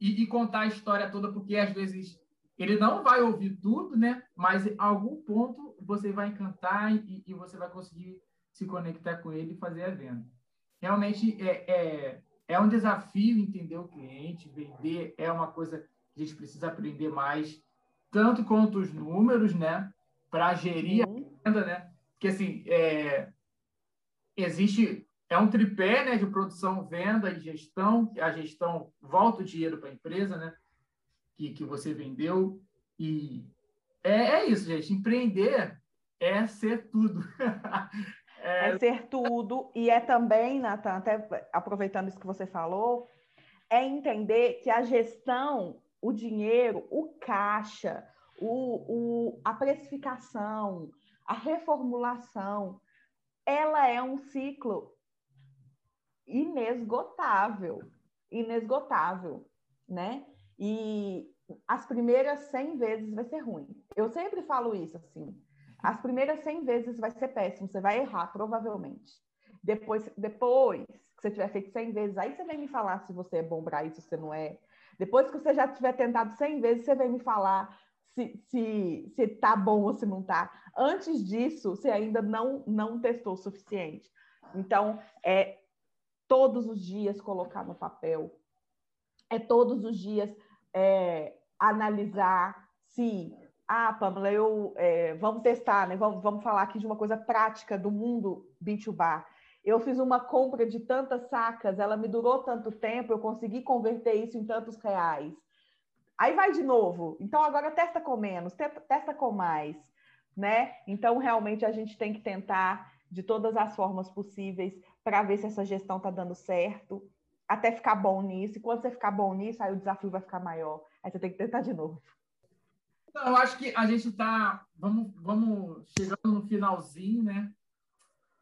e, e, contar a história toda, porque às vezes ele não vai ouvir tudo, né? Mas em algum ponto você vai encantar e, e você vai conseguir se conectar com ele e fazer a venda. Realmente é, é, é um desafio entender o cliente, vender é uma coisa que a gente precisa aprender mais, tanto quanto os números, né? Para gerir a venda, né? Porque assim, é, existe é um tripé né, de produção, venda e gestão. A gestão volta o dinheiro para a empresa, né? Que, que você vendeu. E é, é isso, gente. Empreender é ser tudo. é... é... ser tudo. E é também, Natan, até aproveitando isso que você falou, é entender que a gestão, o dinheiro, o caixa, o, o, a precificação, a reformulação, ela é um ciclo inesgotável, inesgotável, né? E as primeiras 100 vezes vai ser ruim. Eu sempre falo isso assim. As primeiras 100 vezes vai ser péssimo, você vai errar provavelmente. Depois, depois que você tiver feito 100 vezes, aí você vem me falar se você é bom para isso, se você não é. Depois que você já tiver tentado 100 vezes, você vem me falar se, se, se tá bom ou se não tá. Antes disso, você ainda não, não testou o suficiente. Então, é todos os dias colocar no papel, é todos os dias é, analisar se, ah, Pamela, eu, é, vamos testar, né? Vamos, vamos falar aqui de uma coisa prática do mundo B2B. Eu fiz uma compra de tantas sacas, ela me durou tanto tempo, eu consegui converter isso em tantos reais. Aí vai de novo. Então agora testa com menos, testa com mais, né? Então realmente a gente tem que tentar de todas as formas possíveis para ver se essa gestão está dando certo, até ficar bom nisso. E quando você ficar bom nisso, aí o desafio vai ficar maior. Aí você tem que tentar de novo. Então, eu acho que a gente está. Vamos, vamos chegando no finalzinho, né?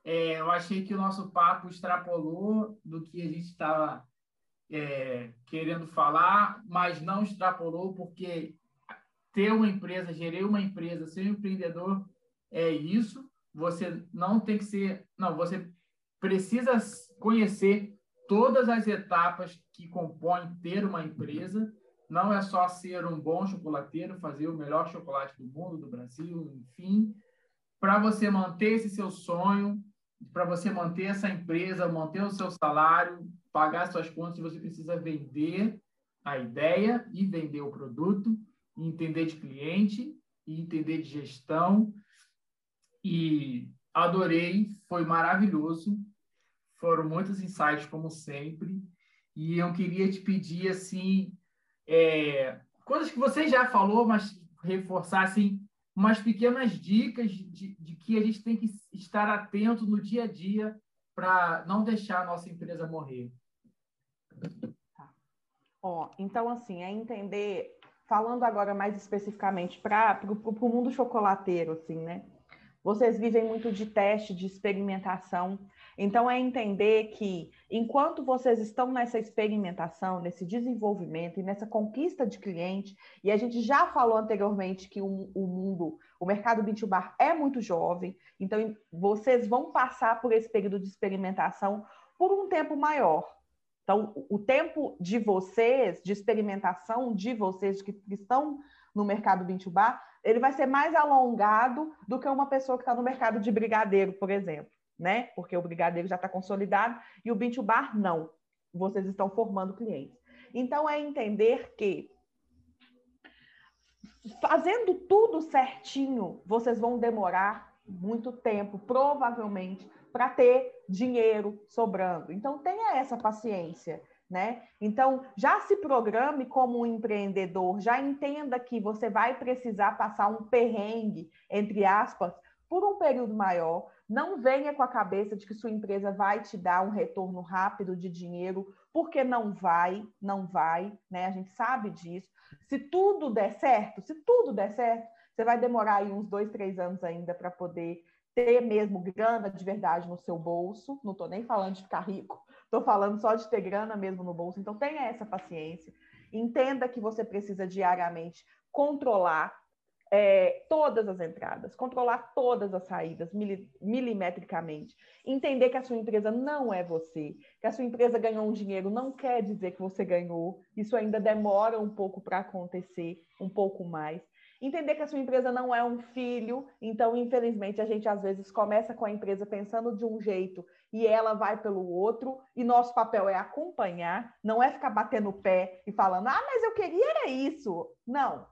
É, eu achei que o nosso papo extrapolou do que a gente estava é, querendo falar, mas não extrapolou, porque ter uma empresa, gerir uma empresa, ser um empreendedor é isso. Você não tem que ser. Não, você precisa conhecer todas as etapas que compõem ter uma empresa. Não é só ser um bom chocolateiro, fazer o melhor chocolate do mundo, do Brasil, enfim. Para você manter esse seu sonho, para você manter essa empresa, manter o seu salário, pagar suas contas, você precisa vender a ideia e vender o produto, entender de cliente e entender de gestão. E adorei, foi maravilhoso. Foram muitos insights, como sempre. E eu queria te pedir, assim, é, coisas que você já falou, mas reforçar, assim, umas pequenas dicas de, de que a gente tem que estar atento no dia a dia para não deixar a nossa empresa morrer. Tá. Ó, então, assim, é entender, falando agora mais especificamente para o mundo chocolateiro, assim, né? Vocês vivem muito de teste, de experimentação. Então, é entender que enquanto vocês estão nessa experimentação, nesse desenvolvimento e nessa conquista de cliente, e a gente já falou anteriormente que o, o mundo, o mercado B2B é muito jovem, então vocês vão passar por esse período de experimentação por um tempo maior. Então, o tempo de vocês, de experimentação de vocês que estão no mercado B2B, ele vai ser mais alongado do que uma pessoa que está no mercado de brigadeiro, por exemplo né? Porque o brigadeiro já está consolidado e o bean bar não. Vocês estão formando clientes. Então é entender que fazendo tudo certinho, vocês vão demorar muito tempo, provavelmente, para ter dinheiro sobrando. Então tenha essa paciência. Né? Então, já se programe como um empreendedor, já entenda que você vai precisar passar um perrengue, entre aspas, por um período maior, não venha com a cabeça de que sua empresa vai te dar um retorno rápido de dinheiro, porque não vai, não vai, né? A gente sabe disso. Se tudo der certo, se tudo der certo, você vai demorar aí uns dois, três anos ainda para poder ter mesmo grana de verdade no seu bolso. Não estou nem falando de ficar rico, estou falando só de ter grana mesmo no bolso. Então tenha essa paciência. Entenda que você precisa diariamente controlar é, todas as entradas, controlar todas as saídas milimetricamente, entender que a sua empresa não é você, que a sua empresa ganhou um dinheiro não quer dizer que você ganhou, isso ainda demora um pouco para acontecer, um pouco mais. Entender que a sua empresa não é um filho, então, infelizmente, a gente às vezes começa com a empresa pensando de um jeito e ela vai pelo outro, e nosso papel é acompanhar, não é ficar batendo o pé e falando, ah, mas eu queria era isso. Não,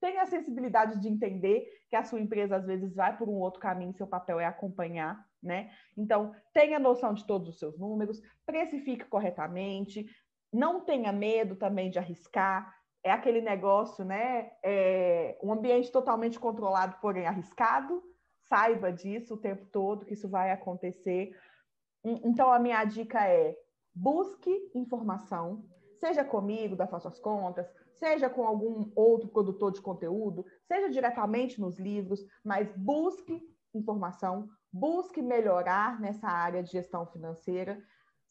tenha a sensibilidade de entender que a sua empresa às vezes vai por um outro caminho, seu papel é acompanhar, né? Então, tenha noção de todos os seus números, precifique corretamente, não tenha medo também de arriscar. É aquele negócio, né? É um ambiente totalmente controlado, porém arriscado. Saiba disso o tempo todo, que isso vai acontecer. Então, a minha dica é busque informação, seja comigo, da Faço as Contas, seja com algum outro produtor de conteúdo, seja diretamente nos livros, mas busque informação, busque melhorar nessa área de gestão financeira.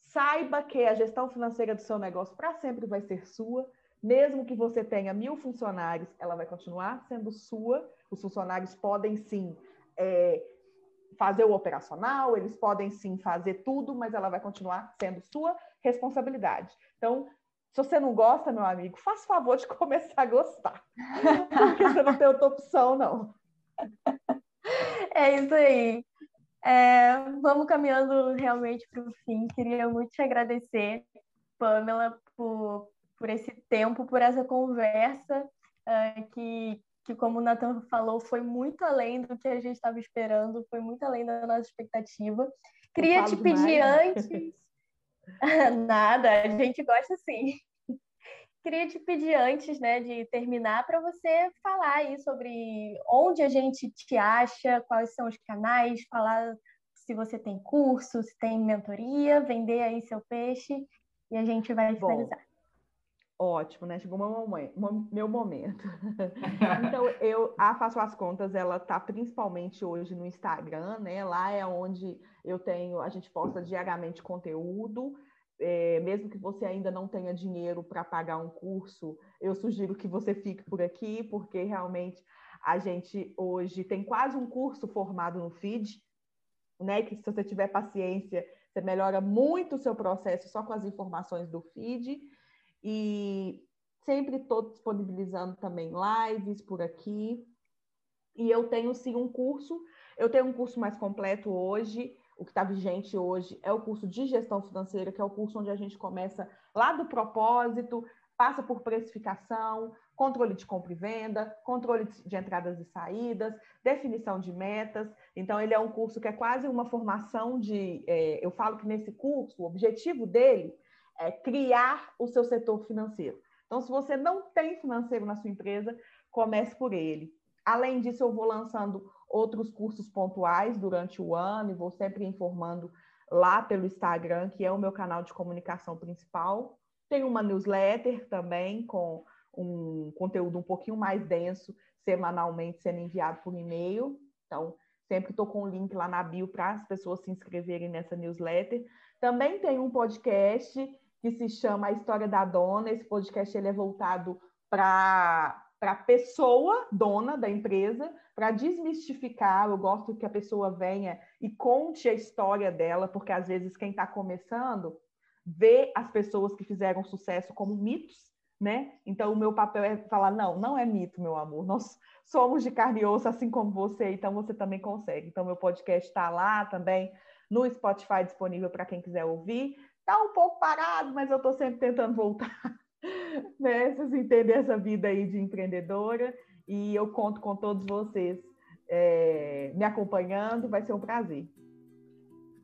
Saiba que a gestão financeira do seu negócio para sempre vai ser sua, mesmo que você tenha mil funcionários, ela vai continuar sendo sua. Os funcionários podem sim é, fazer o operacional, eles podem sim fazer tudo, mas ela vai continuar sendo sua responsabilidade. Então, se você não gosta, meu amigo, faça favor de começar a gostar. Porque você não tem outra opção, não. É isso aí. É, vamos caminhando realmente para o fim. Queria muito te agradecer, Pamela, por, por esse tempo, por essa conversa, uh, que, que, como o Nathan falou, foi muito além do que a gente estava esperando, foi muito além da nossa expectativa. Queria te pedir antes. Nada, a gente gosta sim. Queria te pedir antes né, de terminar para você falar aí sobre onde a gente te acha, quais são os canais, falar se você tem curso, se tem mentoria, vender aí seu peixe e a gente vai finalizar. Ótimo, né? Chegou meu momento. Meu momento. então, eu a Faço as Contas, ela tá principalmente hoje no Instagram, né? Lá é onde eu tenho, a gente posta diariamente conteúdo é, mesmo que você ainda não tenha dinheiro para pagar um curso, eu sugiro que você fique por aqui, porque realmente a gente hoje tem quase um curso formado no feed, né? Que se você tiver paciência, você melhora muito o seu processo só com as informações do feed. E sempre estou disponibilizando também lives por aqui. E eu tenho sim um curso, eu tenho um curso mais completo hoje, o que está vigente hoje é o curso de gestão financeira, que é o curso onde a gente começa lá do propósito, passa por precificação, controle de compra e venda, controle de entradas e saídas, definição de metas. Então, ele é um curso que é quase uma formação de. É, eu falo que nesse curso, o objetivo dele é criar o seu setor financeiro. Então, se você não tem financeiro na sua empresa, comece por ele. Além disso, eu vou lançando outros cursos pontuais durante o ano e vou sempre informando lá pelo Instagram, que é o meu canal de comunicação principal. Tem uma newsletter também com um conteúdo um pouquinho mais denso, semanalmente sendo enviado por e-mail. Então, sempre estou com o link lá na bio para as pessoas se inscreverem nessa newsletter. Também tem um podcast que se chama A História da Dona. Esse podcast ele é voltado para para a pessoa dona da empresa, para desmistificar. Eu gosto que a pessoa venha e conte a história dela, porque às vezes quem está começando vê as pessoas que fizeram sucesso como mitos, né? Então o meu papel é falar: não, não é mito, meu amor. Nós somos de carne e osso, assim como você, então você também consegue. Então meu podcast está lá também no Spotify disponível para quem quiser ouvir. Está um pouco parado, mas eu estou sempre tentando voltar né? Vocês entendem essa vida aí de empreendedora e eu conto com todos vocês é, me acompanhando, vai ser um prazer.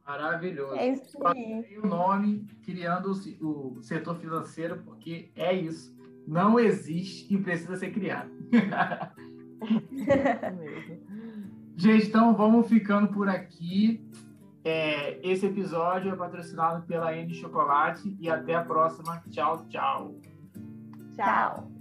Maravilhoso. É isso aí. o nome criando o, setor financeiro, porque é isso. Não existe e precisa ser criado. Gente, então vamos ficando por aqui. É, esse episódio é patrocinado pela N Chocolate e até a próxima. Tchau, tchau. Tchau.